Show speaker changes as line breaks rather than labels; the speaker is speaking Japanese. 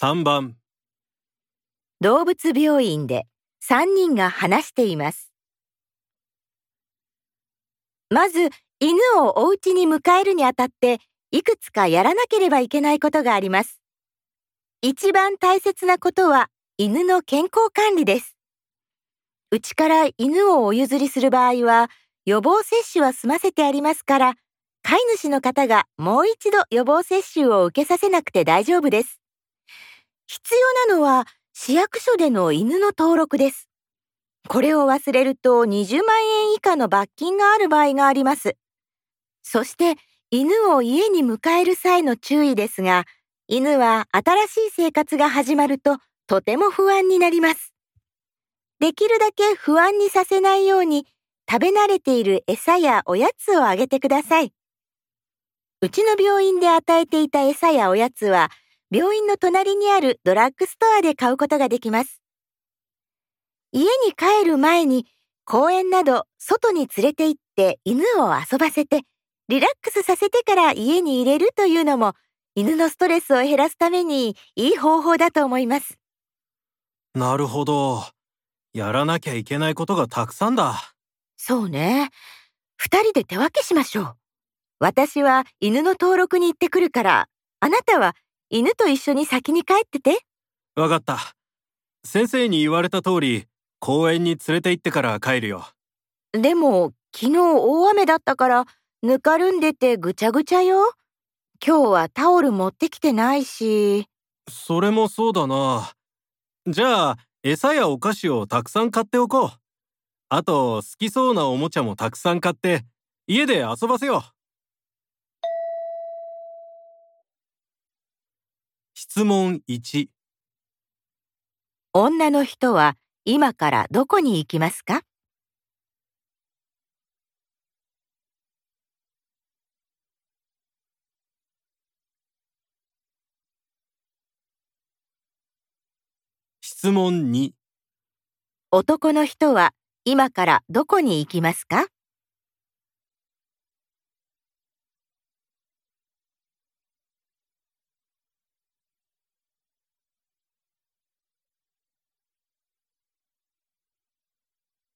3番
動物病院で3人が話しています。まず、犬をお家に迎えるにあたって、いくつかやらなければいけないことがあります。一番大切なことは、犬の健康管理です。うちから犬をお譲りする場合は、予防接種は済ませてありますから、飼い主の方がもう一度予防接種を受けさせなくて大丈夫です。必要なのは、市役所での犬の登録です。これを忘れると20万円以下の罰金がある場合があります。そして犬を家に迎える際の注意ですが、犬は新しい生活が始まるととても不安になります。できるだけ不安にさせないように食べ慣れている餌やおやつをあげてください。うちの病院で与えていた餌やおやつは病院の隣にあるドラッグストアで買うことができます。家に帰る前に公園など外に連れて行って犬を遊ばせてリラックスさせてから家に入れるというのも犬のストレスを減らすためにいい方法だと思います。
なるほど。やらなきゃいけないことがたくさんだ。
そうね。二人で手分けしましょう。私は犬の登録に行ってくるから、あなたは犬と一緒に先に帰ってて。
わかった。先生に言われた通り、公園に連れて行ってから帰るよ。
でも、昨日大雨だったから、ぬかるんでてぐちゃぐちゃよ。今日はタオル持ってきてないし。
それもそうだな。じゃあ、餌やお菓子をたくさん買っておこう。あと、好きそうなおもちゃもたくさん買って、家で遊ばせよう。質問1、
女の人は今からどこに行きますか？
質問2、
男の人は今からどこに行きますか？